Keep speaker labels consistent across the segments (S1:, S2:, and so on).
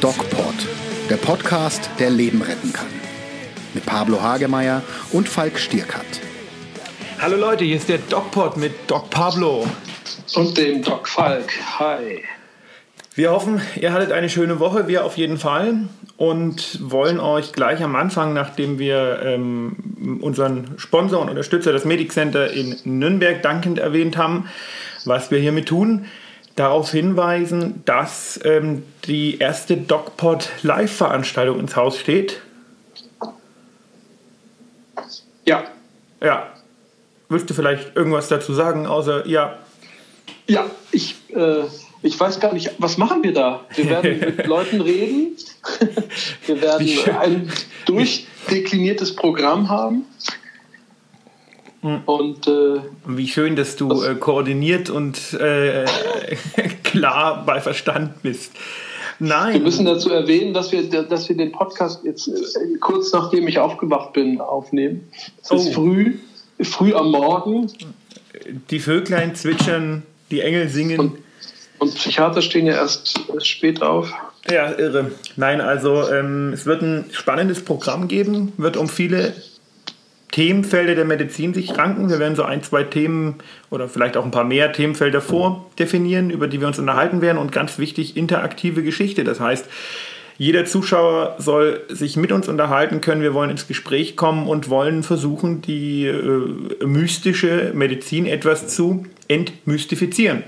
S1: DocPod, der Podcast, der Leben retten kann. Mit Pablo Hagemeyer und Falk Stierkat.
S2: Hallo Leute, hier ist der DocPod mit Doc Pablo.
S3: Und dem Doc Falk. Hi.
S2: Wir hoffen, ihr hattet eine schöne Woche, wir auf jeden Fall. Und wollen euch gleich am Anfang, nachdem wir ähm, unseren Sponsor und Unterstützer, das Medic Center in Nürnberg, dankend erwähnt haben, was wir hiermit tun, darauf hinweisen, dass ähm, die erste DocPod Live-Veranstaltung ins Haus steht.
S3: Ja.
S2: Ja. Willst du vielleicht irgendwas dazu sagen, außer ja?
S3: Ja, ich, äh, ich weiß gar nicht, was machen wir da? Wir werden mit Leuten reden. wir werden ein durchdekliniertes Programm haben. Und äh,
S2: wie schön, dass du äh, koordiniert und äh, klar bei Verstand bist. Nein.
S3: Wir müssen dazu erwähnen, dass wir, dass wir den Podcast jetzt äh, kurz nachdem ich aufgewacht bin aufnehmen. Es oh. ist früh, früh am Morgen.
S2: Die Vöglein zwitschern, die Engel singen.
S3: Und, und Psychiater stehen ja erst, erst spät auf.
S2: Ja, irre. Nein, also ähm, es wird ein spannendes Programm geben, wird um viele Themenfelder der Medizin sich ranken. Wir werden so ein, zwei Themen oder vielleicht auch ein paar mehr Themenfelder vordefinieren, über die wir uns unterhalten werden. Und ganz wichtig, interaktive Geschichte. Das heißt, jeder Zuschauer soll sich mit uns unterhalten können. Wir wollen ins Gespräch kommen und wollen versuchen, die äh, mystische Medizin etwas zu entmystifizieren.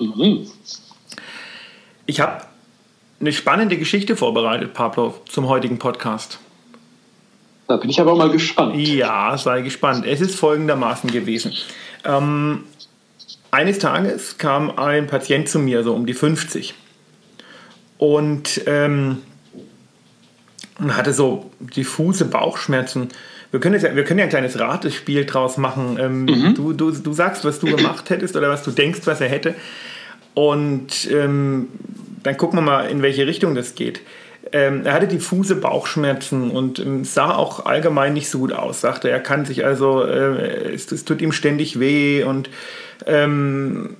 S2: Mhm. Ich habe eine spannende Geschichte vorbereitet, Pablo, zum heutigen Podcast.
S3: Da bin ich aber mal gespannt.
S2: Ja, sei gespannt. Es ist folgendermaßen gewesen. Ähm, eines Tages kam ein Patient zu mir, so um die 50. Und ähm, hatte so diffuse Bauchschmerzen. Wir können, ja, wir können ja ein kleines Ratespiel draus machen. Ähm, mhm. du, du, du sagst, was du gemacht hättest oder was du denkst, was er hätte. Und ähm, dann gucken wir mal, in welche Richtung das geht. Ähm, er hatte diffuse Bauchschmerzen und ähm, sah auch allgemein nicht so gut aus. Sagte, er kann sich also, äh, es, es, tut ihm ständig weh und ähm,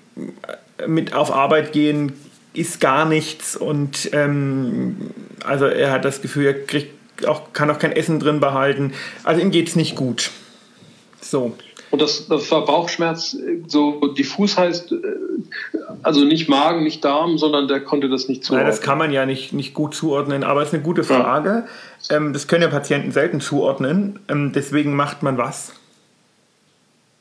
S2: mit auf Arbeit gehen ist gar nichts und ähm, also er hat das Gefühl, er kriegt auch, kann auch kein Essen drin behalten. Also ihm geht es nicht gut. So.
S3: Und das, das war Bauchschmerz, so diffus heißt, äh, also nicht Magen, nicht Darm, sondern der konnte das nicht
S2: zuordnen. Nein, das kann man ja nicht, nicht gut zuordnen, aber es ist eine gute Frage. Ja. Ähm, das können ja Patienten selten zuordnen. Ähm, deswegen macht man was?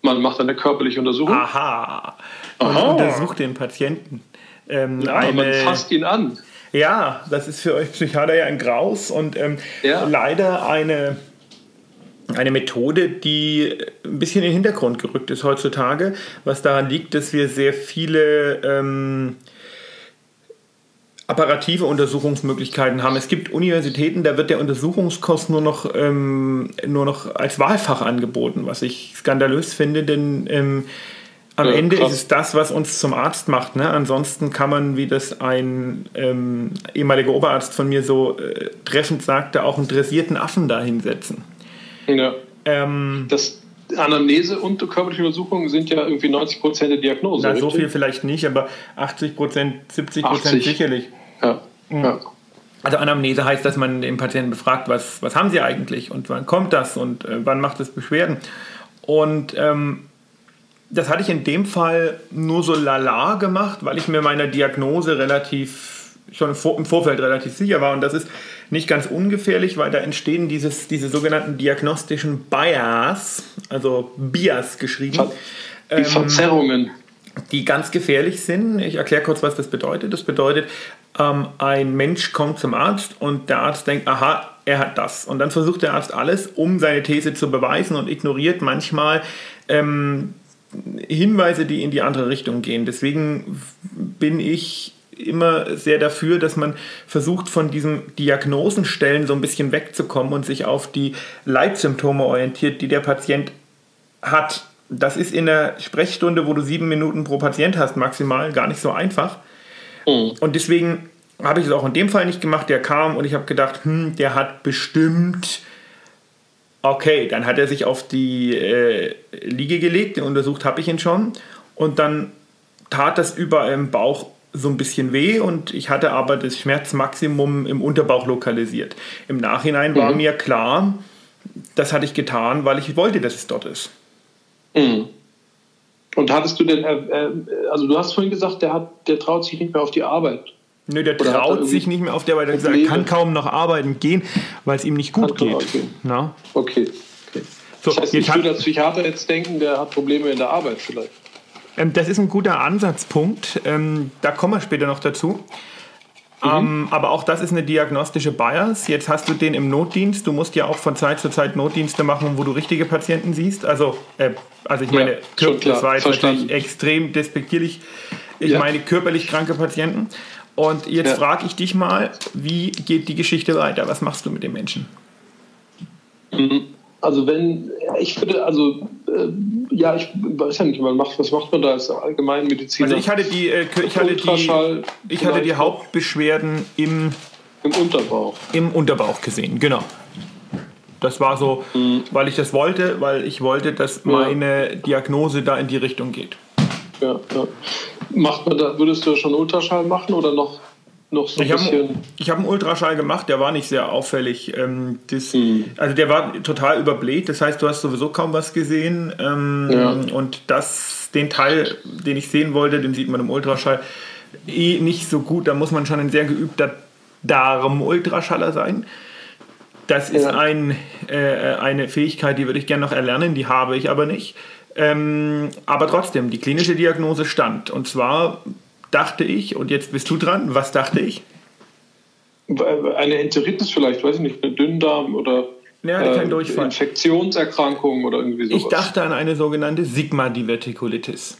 S3: Man macht eine körperliche Untersuchung.
S2: Aha. Man Aha. untersucht den Patienten.
S3: Ähm, ja, eine, man fasst ihn an.
S2: Ja, das ist für euch Psychiater ja ein Graus und ähm, ja. leider eine eine Methode, die ein bisschen in den Hintergrund gerückt ist heutzutage, was daran liegt, dass wir sehr viele ähm, apparative Untersuchungsmöglichkeiten haben. Es gibt Universitäten, da wird der Untersuchungskost nur noch, ähm, nur noch als Wahlfach angeboten, was ich skandalös finde, denn ähm, am ja, Ende krass. ist es das, was uns zum Arzt macht. Ne? Ansonsten kann man, wie das ein ähm, ehemaliger Oberarzt von mir so äh, treffend sagte, auch einen dressierten Affen da hinsetzen.
S3: Ja. Ähm, das Anamnese und körperliche Untersuchungen sind ja irgendwie 90 Prozent der Diagnose.
S2: Na, so viel vielleicht nicht, aber 80 Prozent, 70 Prozent sicherlich.
S3: Ja. Mhm. ja.
S2: Also Anamnese heißt, dass man den Patienten befragt, was, was haben sie eigentlich und wann kommt das und äh, wann macht es Beschwerden. Und ähm, das hatte ich in dem Fall nur so lala gemacht, weil ich mir meiner Diagnose relativ schon im Vorfeld relativ sicher war. Und das ist nicht ganz ungefährlich, weil da entstehen dieses, diese sogenannten diagnostischen Bias, also Bias geschrieben.
S3: Die ähm, Verzerrungen.
S2: Die ganz gefährlich sind. Ich erkläre kurz, was das bedeutet. Das bedeutet, ähm, ein Mensch kommt zum Arzt und der Arzt denkt, aha, er hat das. Und dann versucht der Arzt alles, um seine These zu beweisen und ignoriert manchmal ähm, Hinweise, die in die andere Richtung gehen. Deswegen bin ich immer sehr dafür, dass man versucht, von diesen Diagnosenstellen so ein bisschen wegzukommen und sich auf die Leitsymptome orientiert, die der Patient hat. Das ist in der Sprechstunde, wo du sieben Minuten pro Patient hast, maximal gar nicht so einfach. Mhm. Und deswegen habe ich es auch in dem Fall nicht gemacht. Der kam und ich habe gedacht, hm, der hat bestimmt. Okay, dann hat er sich auf die äh, Liege gelegt, den untersucht habe ich ihn schon. Und dann tat das überall im Bauch so ein bisschen weh und ich hatte aber das Schmerzmaximum im Unterbauch lokalisiert. Im Nachhinein war
S3: Mhm.
S2: mir klar, das hatte ich getan, weil ich wollte, dass es dort ist.
S3: Mhm. Und hattest du denn, äh, äh, also du hast vorhin gesagt, der, hat, der traut sich nicht mehr auf die Arbeit.
S2: Nö, der
S3: Oder er
S2: traut sich nicht mehr auf der, weil er gesagt, kann kaum noch arbeiten gehen, weil es ihm nicht gut
S3: Kann
S2: geht. Na?
S3: Okay. okay.
S2: So,
S3: das heißt,
S2: jetzt
S3: ich würde als Psychiater jetzt denken, der hat Probleme in der Arbeit vielleicht.
S2: Ähm, das ist ein guter Ansatzpunkt. Ähm, da kommen wir später noch dazu. Ähm, aber auch das ist eine diagnostische Bias. Jetzt hast du den im Notdienst. Du musst ja auch von Zeit zu Zeit Notdienste machen, wo du richtige Patienten siehst. Also, äh, also ich
S3: Ja,
S2: meine, kör-
S3: klar,
S2: das war jetzt
S3: verstanden.
S2: natürlich extrem despektierlich. Ich
S3: Ja.
S2: meine körperlich kranke Patienten. Und jetzt
S3: Ja.
S2: frage ich dich mal, wie geht die Geschichte weiter? Was machst du mit dem Menschen?
S3: Also wenn, ich würde, also ja, ich weiß ja nicht, man macht, was macht man da als Allgemeinmediziner?
S2: Also ich hatte die, äh, ich hatte die, ich hatte die Hauptbeschwerden im
S3: Im Unterbauch.
S2: im Unterbauch gesehen, genau. Das war so, weil ich das wollte, weil ich wollte, dass meine Diagnose da in die Richtung geht.
S3: Ja, ja. Macht man da, würdest du schon Ultraschall machen oder noch, noch so ein
S2: Ich habe
S3: bisschen?
S2: ich hab einen Ultraschall gemacht, der war nicht sehr auffällig. Ähm, das,
S3: Mhm.
S2: Also der war total überbläht, das heißt, du hast sowieso kaum was gesehen. Ähm,
S3: Ja.
S2: Und das, den Teil, den ich sehen wollte, den sieht man im Ultraschall eh nicht so gut. Da muss man schon ein sehr geübter Darm-Ultraschaller sein. Das ist
S3: Ja.
S2: ein, äh, eine Fähigkeit, die würde ich gerne noch erlernen, die habe ich aber nicht. Ähm, aber trotzdem, die klinische Diagnose stand. Und zwar dachte ich, und jetzt bist du dran, was dachte ich?
S3: Eine Enteritis vielleicht, weiß ich nicht, eine Dünndarm oder
S2: Ja, Durchfall.
S3: Infektionserkrankung oder irgendwie sowas.
S2: Ich dachte an eine sogenannte Sigma-Divertikulitis.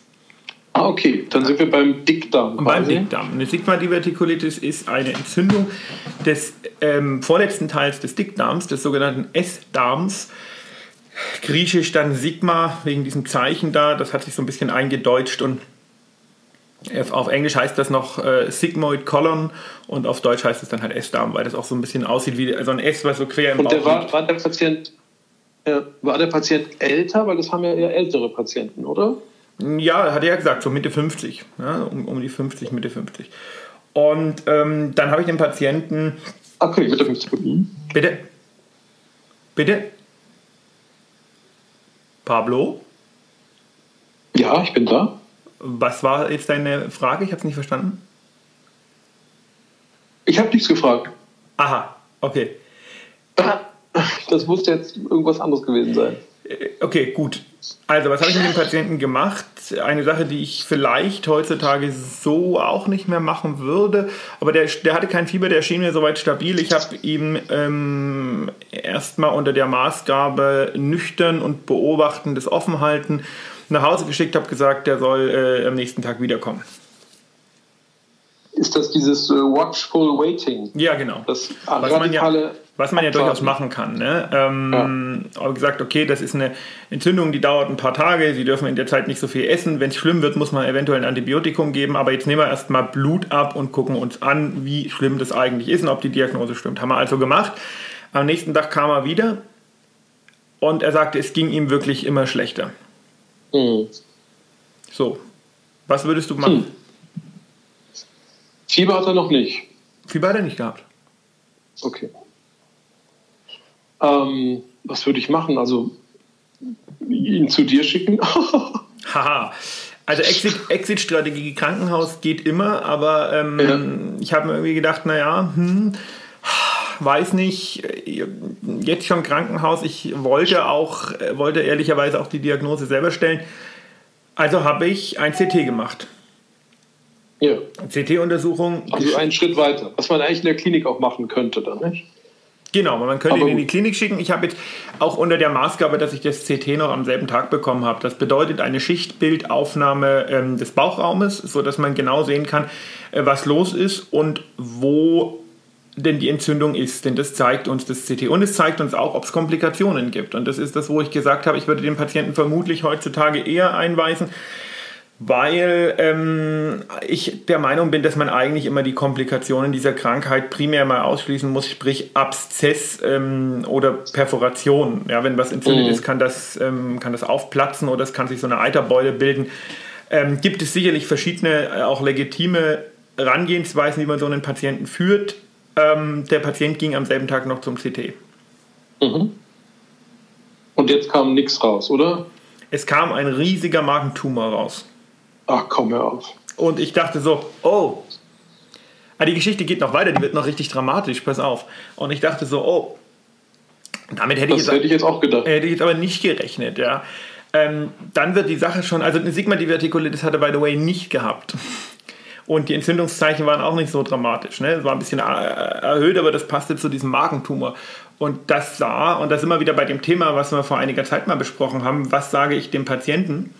S3: Ah, okay, dann sind wir beim Dickdarm.
S2: Beim
S3: quasi.
S2: Dickdarm. Eine Sigma-Divertikulitis ist eine Entzündung des ähm, vorletzten Teils des Dickdarms, des sogenannten S-Darms. Griechisch dann Sigma, wegen diesem Zeichen da. Das hat sich so ein bisschen eingedeutscht und auf Englisch heißt das noch äh, Sigmoid Colon und auf Deutsch heißt es dann halt S-Darm, weil das auch so ein bisschen aussieht wie so ein S, was so quer im
S3: Und der
S2: Bauch
S3: war,
S2: liegt.
S3: war der Patient ja, war der Patient älter, weil das haben ja eher ältere Patienten, oder?
S2: Ja, hat er ja gesagt, so Mitte 50. Ja, um, um die 50, Mitte 50. Und ähm, dann habe ich den Patienten.
S3: Okay, mit der 50 Minuten.
S2: Bitte? Bitte? Pablo?
S3: Ja, ich bin da.
S2: Was war jetzt deine Frage? Ich habe es nicht verstanden.
S3: Ich habe nichts gefragt.
S2: Aha, okay.
S3: Das muss jetzt irgendwas anderes gewesen sein.
S2: Äh, Okay, gut. Also, was habe ich mit dem Patienten gemacht? Eine Sache, die ich vielleicht heutzutage so auch nicht mehr machen würde. Aber der, der hatte kein Fieber, der schien mir soweit stabil. Ich habe ihm ähm, erstmal unter der Maßgabe nüchtern und beobachtendes Offenhalten nach Hause geschickt, habe gesagt, der soll äh, am nächsten Tag wiederkommen.
S3: Ist das dieses äh, Watchful Waiting?
S2: Ja, genau.
S3: Das
S2: was man ja, was man ja durchaus machen kann. Ne? Ähm, Aber gesagt, okay, das ist eine Entzündung, die dauert ein paar Tage, Sie dürfen in der Zeit nicht so viel essen. Wenn es schlimm wird, muss man eventuell ein Antibiotikum geben. Aber jetzt nehmen wir erstmal Blut ab und gucken uns an, wie schlimm das eigentlich ist und ob die Diagnose stimmt. Haben wir also gemacht. Am nächsten Tag kam er wieder und er sagte, es ging ihm wirklich immer schlechter.
S3: Hm.
S2: So, was würdest du machen?
S3: Hm. Fieber hat er noch nicht.
S2: Fieber hat er nicht gehabt.
S3: Okay. Ähm, was würde ich machen? Also ihn zu dir schicken?
S2: Haha. Also Exit- Exit-Strategie Krankenhaus geht immer, aber ähm,
S3: Ja.
S2: ich habe mir irgendwie gedacht, naja, hm, weiß nicht, jetzt schon Krankenhaus. Ich wollte auch, wollte ehrlicherweise auch die Diagnose selber stellen. Also habe ich ein CT gemacht.
S3: ja.
S2: CT-Untersuchung.
S3: Also einen Schritt weiter. Was man eigentlich in der Klinik auch machen könnte, dann, nicht?
S2: Genau, man könnte
S3: Aber
S2: ihn in die. Klinik schicken. Ich habe jetzt auch unter der Maßgabe, dass ich das CT noch am selben Tag bekommen habe. Das bedeutet eine Schichtbildaufnahme ähm, des Bauchraumes, sodass man genau sehen kann, äh, was los ist und wo denn die Entzündung ist. Denn das zeigt uns das CT. Und es zeigt uns auch, ob es Komplikationen gibt. Und das ist das, wo ich gesagt habe, ich würde den Patienten vermutlich heutzutage eher einweisen, weil ähm, ich der Meinung bin, dass man eigentlich immer die Komplikationen dieser Krankheit primär mal ausschließen muss, sprich Abszess ähm, oder Perforation. Ja, wenn was entzündet
S3: Mhm.
S2: ist, kann das, ähm, kann das aufplatzen oder es kann sich so eine Eiterbeule bilden. ähm, gibt es sicherlich verschiedene, äh, auch legitime Herangehensweisen, wie man so einen Patienten führt. Ähm, der Patient ging am selben Tag noch zum CT.
S3: Mhm. Und jetzt kam nichts raus, oder?
S2: Es kam ein riesiger Magentumor raus.
S3: Ach, komm hör auf.
S2: Und ich dachte so, oh, ah, die Geschichte geht noch weiter, die wird noch richtig dramatisch, pass auf. Und ich dachte so, oh, damit hätte,
S3: das
S2: ich, jetzt,
S3: hätte ich jetzt auch gedacht.
S2: hätte ich jetzt aber nicht gerechnet, ja. Ähm, dann wird die Sache schon, also eine Sigma-Divertikulitis hatte by the way nicht gehabt. Und die Entzündungszeichen waren auch nicht so dramatisch. Ne? Es war ein bisschen äh, erhöht, aber das passte zu diesem Magentumor. Und das sah, und da sind wir wieder bei dem Thema, was wir vor einiger Zeit mal besprochen haben, was sage ich dem Patienten?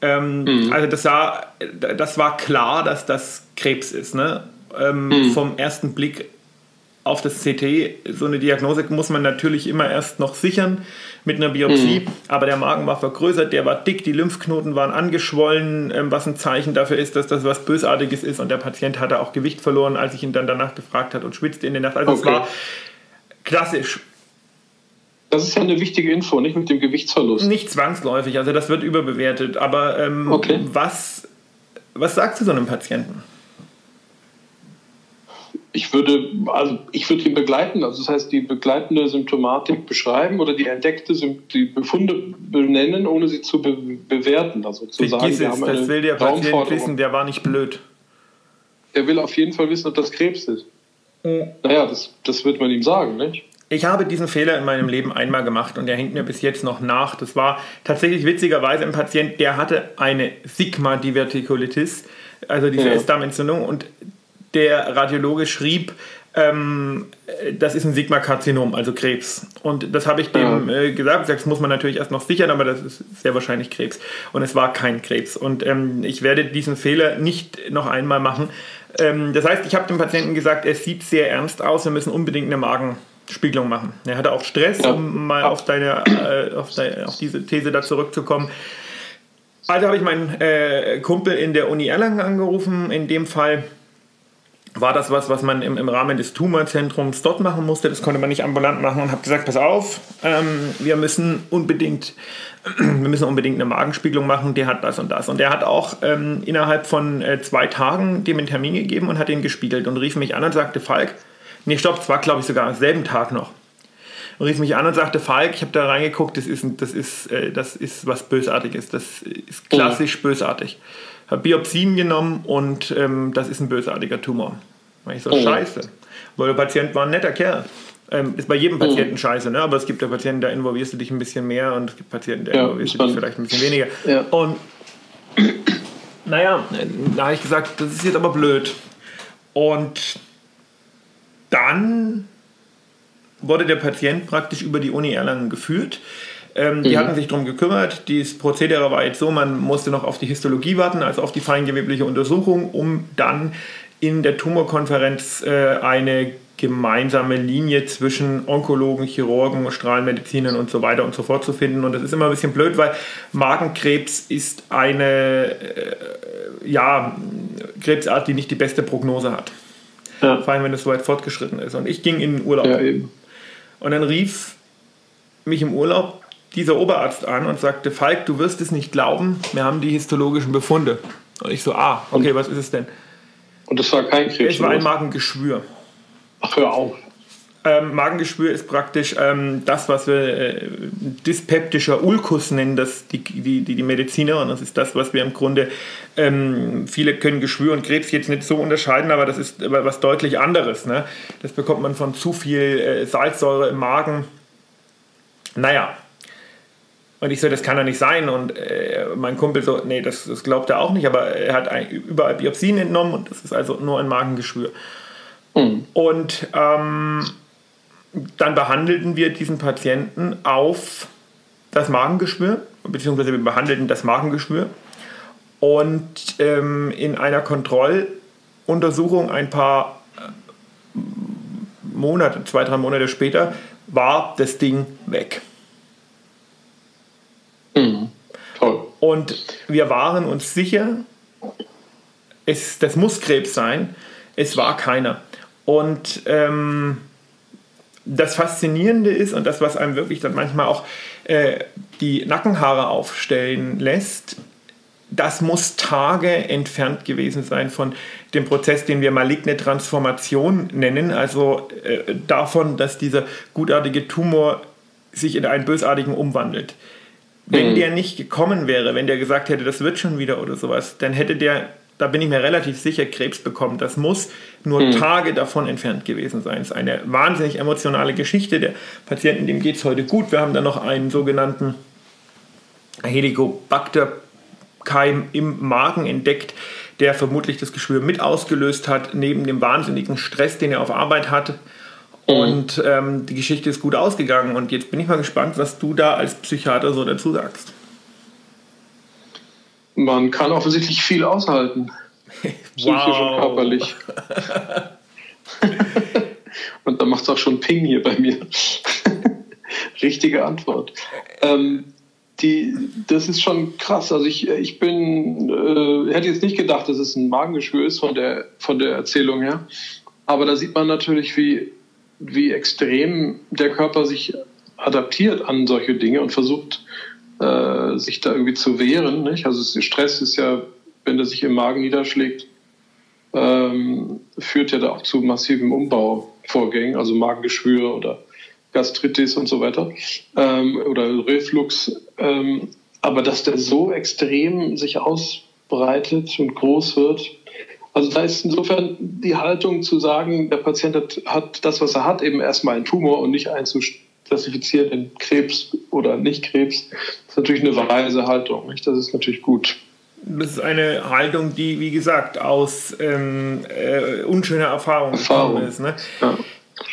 S2: Ähm, mhm. Also das, sah, das war klar, dass das Krebs ist. Ne? Ähm, mhm. Vom ersten Blick auf das CT, so eine Diagnose muss man natürlich immer erst noch sichern mit einer Biopsie, mhm. aber der Magen war vergrößert, der war dick, die Lymphknoten waren angeschwollen, ähm, was ein Zeichen dafür ist, dass das was Bösartiges ist und der Patient hatte auch Gewicht verloren, als ich ihn dann danach gefragt hat und schwitzte in der Nacht. Also okay. es war klassisch.
S3: Das ist ja eine wichtige Info, nicht mit dem Gewichtsverlust.
S2: Nicht zwangsläufig, also das wird überbewertet, aber ähm, okay. was, was sagst du so einem Patienten?
S3: Ich würde, also ich würde ihn begleiten, also das heißt die begleitende Symptomatik beschreiben oder die entdeckte die Befunde benennen, ohne sie zu be bewerten. Also zu sagen,
S2: wir haben das will der Patient wissen, der war nicht blöd.
S3: Der will auf jeden Fall wissen, ob das Krebs ist. Mhm. Naja, das, das wird man ihm sagen, nicht?
S2: Ich habe diesen Fehler in meinem Leben einmal gemacht und der hängt mir bis jetzt noch nach. Das war tatsächlich witzigerweise ein Patient, der hatte eine Sigma-Divertikulitis, also diese ja. Darmentzündung und der Radiologe schrieb, ähm, das ist ein Sigma-Karzinom, also Krebs. Und das habe ich dem äh, gesagt. Das muss man natürlich erst noch sichern, aber das ist sehr wahrscheinlich Krebs. Und es war kein Krebs. Und ähm, ich werde diesen Fehler nicht noch einmal machen. Ähm, das heißt, ich habe dem Patienten gesagt, er sieht sehr ernst aus, wir müssen unbedingt eine Magenspiegelung machen. Er hatte auch Stress, ja. um mal auf, deine, äh, auf, deine, auf diese These da zurückzukommen. Also habe ich meinen äh, Kumpel in der Uni Erlangen angerufen, in dem Fall war das was, was man im, im Rahmen des Tumorzentrums dort machen musste. Das konnte man nicht ambulant machen und habe gesagt, pass auf, ähm, wir müssen unbedingt wir müssen unbedingt eine Magenspiegelung machen, der hat das und das. Und der hat auch ähm, innerhalb von äh, zwei Tagen dem einen Termin gegeben und hat ihn gespiegelt und rief mich an und sagte, Falk, nee, stopp, es war glaube ich sogar am selben Tag noch. Und rief mich an und sagte, Falk, ich habe da reingeguckt, das ist, das, ist, äh, das ist was Bösartiges, das ist klassisch oh. bösartig habe Biopsien genommen und ähm, das ist ein bösartiger Tumor. Und ich so, oh. scheiße. Weil der Patient war ein netter Kerl. Ähm, ist bei jedem oh. Patienten oh. scheiße, ne? aber es gibt ja Patienten, da involvierst du dich ein bisschen mehr und es gibt Patienten, da ja, involvierst du dich vielleicht ein bisschen weniger. Ja. Und naja, da habe ich gesagt, das ist jetzt aber blöd. Und dann wurde der Patient praktisch über die Uni Erlangen geführt. Ähm, die mhm. hatten sich darum gekümmert. Dieses Prozedere war jetzt so, man musste noch auf die Histologie warten, also auf die feingewebliche Untersuchung, um dann in der Tumorkonferenz äh, eine gemeinsame Linie zwischen Onkologen, Chirurgen, Strahlenmedizinern und so weiter und so fort zu finden. Und das ist immer ein bisschen blöd, weil Magenkrebs ist eine äh, ja, Krebsart, die nicht die beste Prognose hat. Ja. Vor allem, wenn es so weit fortgeschritten ist. Und ich ging in den Urlaub. Ja, und dann rief mich im Urlaub dieser Oberarzt an und sagte, Falk, du wirst es nicht glauben, wir haben die histologischen Befunde. Und ich so, ah, okay, und, was ist es denn?
S3: Und das war kein Krebs?
S2: Es war ein Magengeschwür.
S3: Ach, hör auf.
S2: Ähm, Magengeschwür ist praktisch ähm, das, was wir äh, dyspeptischer Ulkus nennen, das die, die, die, die Mediziner. Und das ist das, was wir im Grunde, ähm, viele können Geschwür und Krebs jetzt nicht so unterscheiden, aber das ist was deutlich anderes. Ne? Das bekommt man von zu viel äh, Salzsäure im Magen. Naja, und ich so, das kann doch nicht sein. Und äh, mein Kumpel so, nee, das, das glaubt er auch nicht, aber er hat ein, überall Biopsien entnommen und das ist also nur ein Magengeschwür. Mhm. Und ähm, dann behandelten wir diesen Patienten auf das Magengeschwür, beziehungsweise wir behandelten das Magengeschwür. Und ähm, in einer Kontrolluntersuchung ein paar äh, Monate, zwei, drei Monate später, war das Ding weg. Mhm. Toll. Und wir waren uns sicher, es, das muss Krebs sein. Es war keiner. Und ähm, das Faszinierende ist und das, was einem wirklich dann manchmal auch äh, die Nackenhaare aufstellen lässt, das muss Tage entfernt gewesen sein von dem Prozess, den wir maligne Transformation nennen, also äh, davon, dass dieser gutartige Tumor sich in einen bösartigen umwandelt. Wenn mhm. der nicht gekommen wäre, wenn der gesagt hätte, das wird schon wieder oder sowas, dann hätte der, da bin ich mir relativ sicher, Krebs bekommen. Das muss nur mhm. Tage davon entfernt gewesen sein. Es ist eine wahnsinnig emotionale Geschichte. Der Patienten, dem geht es heute gut. Wir haben da noch einen sogenannten Helicobacter Keim im Magen entdeckt, der vermutlich das Geschwür mit ausgelöst hat, neben dem wahnsinnigen Stress, den er auf Arbeit hatte. Mhm. Und ähm, die Geschichte ist gut ausgegangen. Und jetzt bin ich mal gespannt, was du da als Psychiater so dazu sagst.
S3: Man kann offensichtlich viel aushalten. Psychisch und körperlich. und da macht es auch schon Ping hier bei mir. Richtige Antwort. Ähm, die, das ist schon krass. Also ich, ich bin, äh, hätte jetzt nicht gedacht, dass es ein Magengeschwür ist von der, von der Erzählung her. Aber da sieht man natürlich, wie, wie extrem der Körper sich adaptiert an solche Dinge und versucht, äh, sich da irgendwie zu wehren. Nicht? Also Stress ist ja, wenn der sich im Magen niederschlägt, ähm, führt ja da auch zu massiven Umbauvorgängen, also Magengeschwür oder Gastritis und so weiter ähm, oder Reflux. Ähm, aber dass der so extrem sich ausbreitet und groß wird, also da ist insofern die Haltung zu sagen, der Patient hat, hat das, was er hat, eben erstmal einen Tumor und nicht einzuklassifizieren in Krebs oder nicht Krebs, ist natürlich eine weise Haltung. Nicht? Das ist natürlich gut.
S2: Das ist eine Haltung, die, wie gesagt, aus ähm, äh, unschöner Erfahrung, Erfahrung. gekommen ist. Ne? Ja.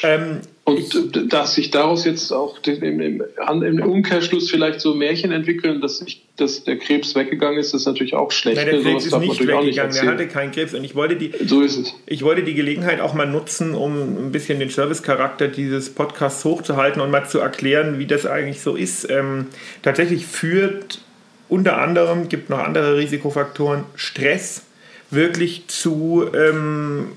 S3: Ähm, und dass sich daraus jetzt auch im, im, im, Umkehrschluss vielleicht so Märchen entwickeln, dass, ich, dass der Krebs weggegangen ist, ist natürlich auch schlecht.
S2: Nein, der Krebs ist nicht weggegangen, er hatte keinen Krebs. Und ich wollte, die,
S3: so ist es.
S2: ich wollte die Gelegenheit auch mal nutzen, um ein bisschen den Servicecharakter dieses Podcasts hochzuhalten und mal zu erklären, wie das eigentlich so ist. Ähm, tatsächlich führt unter anderem, gibt noch andere Risikofaktoren, Stress wirklich zu ähm,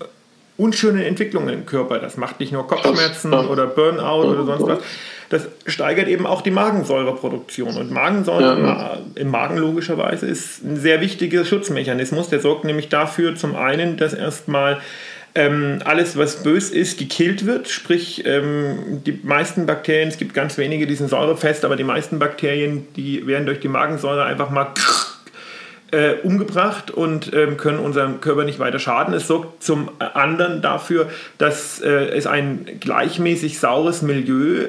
S2: unschöne Entwicklungen im Körper. Das macht nicht nur Kopfschmerzen oder Burnout oder sonst was. Das steigert eben auch die Magensäureproduktion. Und Magensäure ja. im Magen logischerweise ist ein sehr wichtiger Schutzmechanismus. Der sorgt nämlich dafür zum einen, dass erstmal ähm, alles, was bös ist, gekillt wird. Sprich, ähm, die meisten Bakterien, es gibt ganz wenige, die sind säurefest, aber die meisten Bakterien, die werden durch die Magensäure einfach mal äh, umgebracht und ähm, können unserem Körper nicht weiter schaden. Es sorgt zum anderen dafür, dass äh, es ein gleichmäßig saures Milieu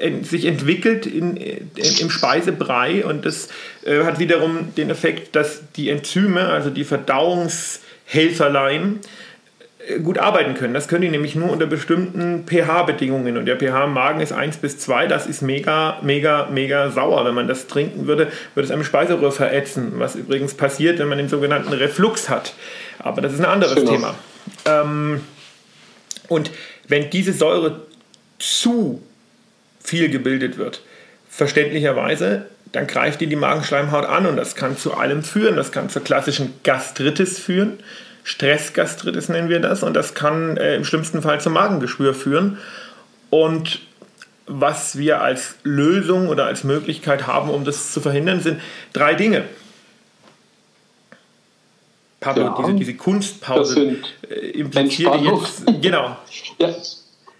S2: äh, sich entwickelt in, in, im Speisebrei und das äh, hat wiederum den Effekt, dass die Enzyme, also die Verdauungshelferlein, gut arbeiten können. Das können die nämlich nur unter bestimmten pH-Bedingungen. Und der pH im Magen ist 1 bis 2. Das ist mega, mega, mega sauer. Wenn man das trinken würde, würde es einem Speiseröhr verätzen. Was übrigens passiert, wenn man den sogenannten Reflux hat. Aber das ist ein anderes Schön Thema. Ähm, und wenn diese Säure zu viel gebildet wird, verständlicherweise, dann greift die die Magenschleimhaut an und das kann zu allem führen. Das kann zur klassischen Gastritis führen Stressgastritis nennen wir das und das kann äh, im schlimmsten Fall zum Magengeschwür führen. Und was wir als Lösung oder als Möglichkeit haben, um das zu verhindern, sind drei Dinge. Pablo, ja, diese, diese Kunstpause
S3: äh, impliziert jetzt. Genau. Ja,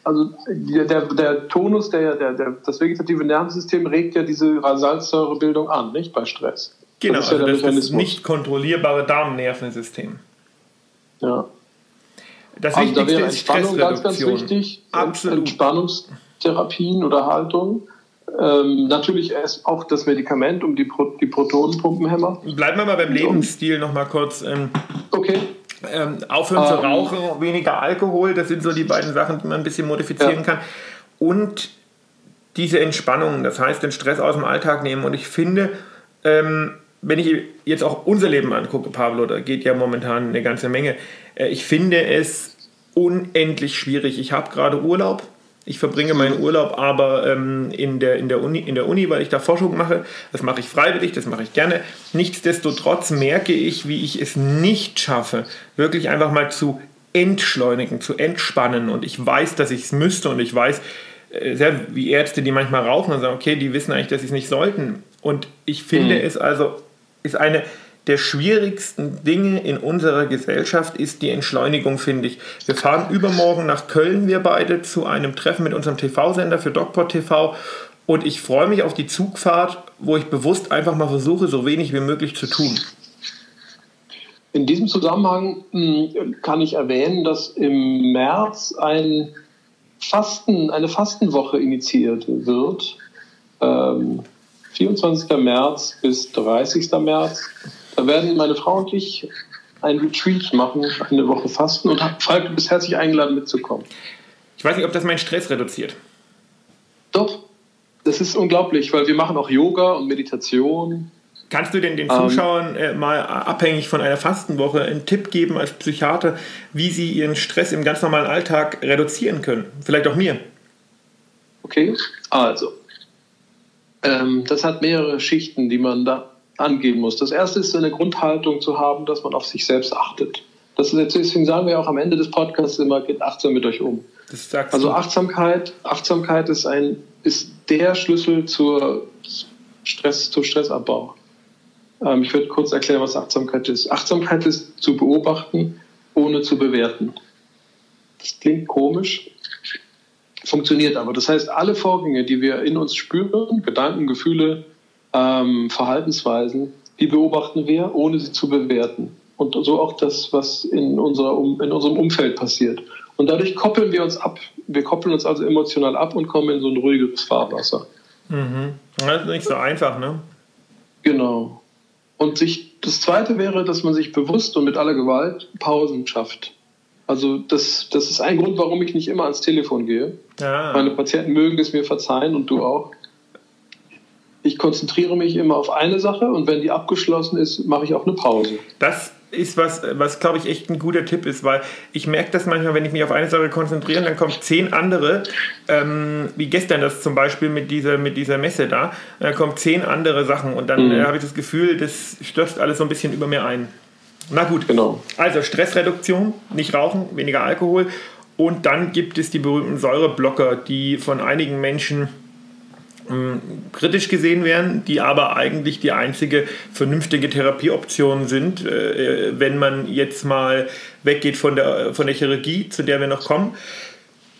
S3: also der, der Tonus, der, der, der, das vegetative Nervensystem regt ja diese Salzsäurebildung an, nicht bei Stress.
S2: Genau, das ist, ja also das, das nicht kontrollierbare Darmnervensystem.
S3: Ja.
S2: Das also da wäre
S3: Entspannung ganz, ganz wichtig.
S2: Absolut.
S3: Entspannungstherapien oder Haltung. Ähm, natürlich auch das Medikament um die, Pro die Protonenpumpenhämmer.
S2: Bleiben wir mal beim Lebensstil noch mal kurz. Ähm,
S3: okay.
S2: Ähm, aufhören zu ähm. rauchen, weniger Alkohol, das sind so die beiden Sachen, die man ein bisschen modifizieren ja. kann. Und diese Entspannung, das heißt den Stress aus dem Alltag nehmen. Und ich finde, ähm, wenn ich jetzt auch unser Leben angucke, Pablo, da geht ja momentan eine ganze Menge. Äh, ich finde es unendlich schwierig. Ich habe gerade Urlaub. Ich verbringe meinen Urlaub aber ähm, in, der, in, der Uni, in der Uni, weil ich da Forschung mache. Das mache ich freiwillig, das mache ich gerne. Nichtsdestotrotz merke ich, wie ich es nicht schaffe, wirklich einfach mal zu entschleunigen, zu entspannen. Und ich weiß, dass ich es müsste und ich weiß, äh, sehr wie Ärzte, die manchmal rauchen und sagen, okay, die wissen eigentlich, dass sie es nicht sollten. Und ich finde hm. es also ist eine der schwierigsten Dinge in unserer Gesellschaft ist die Entschleunigung, finde ich. Wir fahren übermorgen nach Köln, wir beide, zu einem Treffen mit unserem TV-Sender für DocPod TV. Und ich freue mich auf die Zugfahrt, wo ich bewusst einfach mal versuche, so wenig wie möglich zu tun.
S3: In diesem Zusammenhang hm, kann ich erwähnen, dass im März ein Fasten, eine Fastenwoche initiiert wird. Ähm, 24. März bis 30. März. Da werden meine Frau und ich ein Retreat machen, eine Woche fasten und Falk, du bist herzlich eingeladen mitzukommen.
S2: Ich weiß nicht, ob das meinen Stress reduziert.
S3: Doch, das ist unglaublich, weil wir machen auch Yoga und Meditation.
S2: Kannst du denn den Zuschauern äh, mal abhängig von einer Fastenwoche einen Tipp geben als Psychiater, wie sie ihren Stress im ganz normalen Alltag reduzieren können? Vielleicht auch mir.
S3: Okay, also ähm, das hat mehrere Schichten, die man da angehen muss. Das erste ist eine Grundhaltung zu haben, dass man auf sich selbst achtet. Das ist, deswegen sagen wir auch am Ende des Podcasts immer, geht achtsam mit euch um. also Achtsamkeit, Achtsamkeit ist ein, ist der Schlüssel zur Stress, zum Stressabbau. Ähm, ich würde kurz erklären, was Achtsamkeit ist. Achtsamkeit ist zu beobachten, ohne zu bewerten. Das klingt komisch, funktioniert aber. Das heißt, alle Vorgänge, die wir in uns spüren, Gedanken, Gefühle, ähm, Verhaltensweisen, die beobachten wir, ohne sie zu bewerten. Und so auch das, was in, unserer, in unserem Umfeld passiert. Und dadurch koppeln wir uns ab. Wir koppeln uns also emotional ab und kommen in so ein ruhigeres Fahrwasser.
S2: Mhm. Das ist nicht so einfach, ne?
S3: Genau. Und sich, das Zweite wäre, dass man sich bewusst und mit aller Gewalt Pausen schafft. Also das, das ist ein Grund, warum ich nicht immer ans Telefon gehe. Ja. Meine Patienten mögen es mir verzeihen und du auch. Ich konzentriere mich immer auf eine Sache und wenn die abgeschlossen ist, mache ich auch eine Pause.
S2: Das ist was, was glaube ich echt ein guter Tipp ist, weil ich merke das manchmal, wenn ich mich auf eine Sache konzentriere, dann kommen zehn andere, ähm, wie gestern das zum Beispiel mit dieser, mit dieser Messe da, dann kommen zehn andere Sachen und dann mhm. äh, habe ich das Gefühl, das stürzt alles so ein bisschen über mir ein. Na gut, genau. Also Stressreduktion, nicht rauchen, weniger Alkohol. Und dann gibt es die berühmten Säureblocker, die von einigen Menschen mh, hm, kritisch gesehen werden, die aber eigentlich die einzige vernünftige Therapieoption sind, äh, wenn man jetzt mal weggeht von der, von der Chirurgie, zu der wir noch kommen.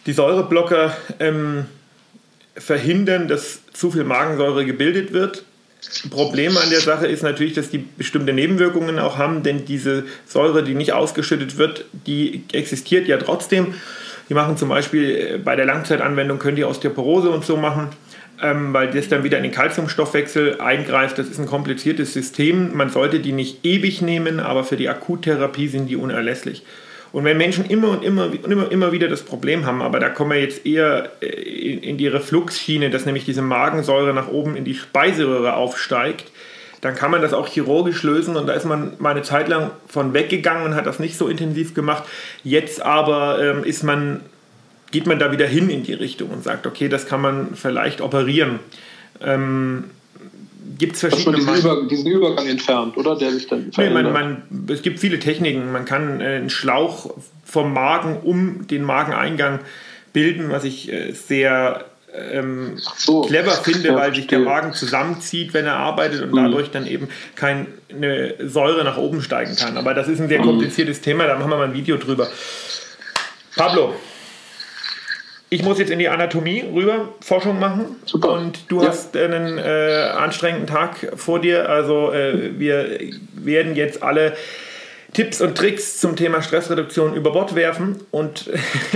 S2: Die Säureblocker ähm, verhindern, dass zu viel Magensäure gebildet wird Problem an der Sache ist natürlich, dass die bestimmte Nebenwirkungen auch haben, denn diese Säure, die nicht ausgeschüttet wird, die existiert ja trotzdem. Die machen zum Beispiel äh, bei der Langzeitanwendung, können die Osteoporose und so machen, ähm, weil das dann wieder in den Kalziumstoffwechsel eingreift. Das ist ein kompliziertes System. Man sollte die nicht ewig nehmen, aber für die Akuttherapie sind die unerlässlich. Und wenn Menschen immer und immer, und immer, immer wieder das Problem haben, aber da kommen wir jetzt eher äh, in die Refluxschiene, dass nämlich diese Magensäure nach oben in die Speiseröhre aufsteigt, dann kann man das auch chirurgisch lösen und da ist man mal eine Zeit lang von weggegangen und hat das nicht so intensiv gemacht. Jetzt aber ähm, ist man, geht man da wieder hin in die Richtung und sagt, okay, das kann man vielleicht operieren. Ähm, gibt es verschiedene.
S3: Diesen, Über, diesen, Übergang entfernt, oder? Der sich dann
S2: nee, man, man, es gibt viele Techniken. Man kann äh, einen Schlauch vom Magen um den Mageneingang bilden, was ich äh, sehr ähm, so. clever finde, ja, weil sich der Magen zusammenzieht, wenn er arbeitet und mhm. dadurch dann eben keine Säure nach oben steigen kann. Aber das ist ein sehr kompliziertes mhm. Thema, da machen wir mal ein Video drüber. Pablo, ich muss jetzt in die Anatomie rüber Forschung machen. Super. Und du ja. hast einen äh, anstrengenden Tag vor dir. Also äh, wir werden jetzt alle Tipps und Tricks zum Thema Stressreduktion über Bord werfen und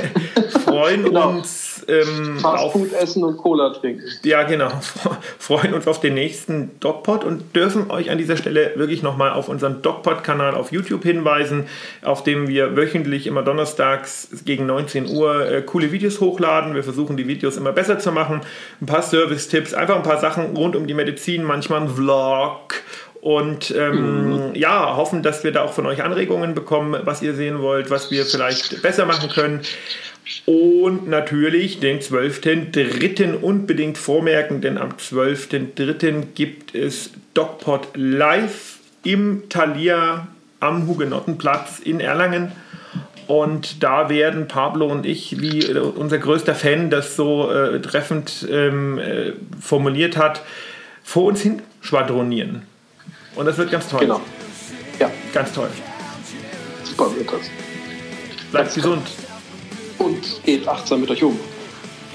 S2: freuen genau. uns
S3: ähm, Fastfood essen und Cola trinken.
S2: Ja, genau. Freuen uns auf den nächsten DocPod und dürfen euch an dieser Stelle wirklich nochmal auf unseren DocPod-Kanal auf YouTube hinweisen, auf dem wir wöchentlich immer donnerstags gegen 19 Uhr äh, coole Videos hochladen. Wir versuchen die Videos immer besser zu machen. Ein paar Service-Tipps, einfach ein paar Sachen rund um die Medizin, manchmal ein Vlog und ähm, mhm. ja, hoffen, dass wir da auch von euch Anregungen bekommen, was ihr sehen wollt, was wir vielleicht besser machen können. Und natürlich den 12.3. unbedingt vormerken, denn am 12.3. gibt es DocPod live im Thalia am Hugenottenplatz in Erlangen. Und da werden Pablo und ich, wie unser größter Fan das so äh, treffend ähm, äh, formuliert hat, vor uns hin schwadronieren. Und das wird ganz toll.
S3: Genau. Ja,
S2: Ganz toll.
S3: super wird das.
S2: Bleibt gesund.
S3: Und geht achtsam mit euch um.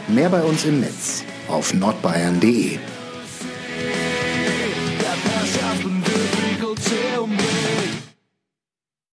S1: Mehr bei uns im Netz auf nordbayern.de.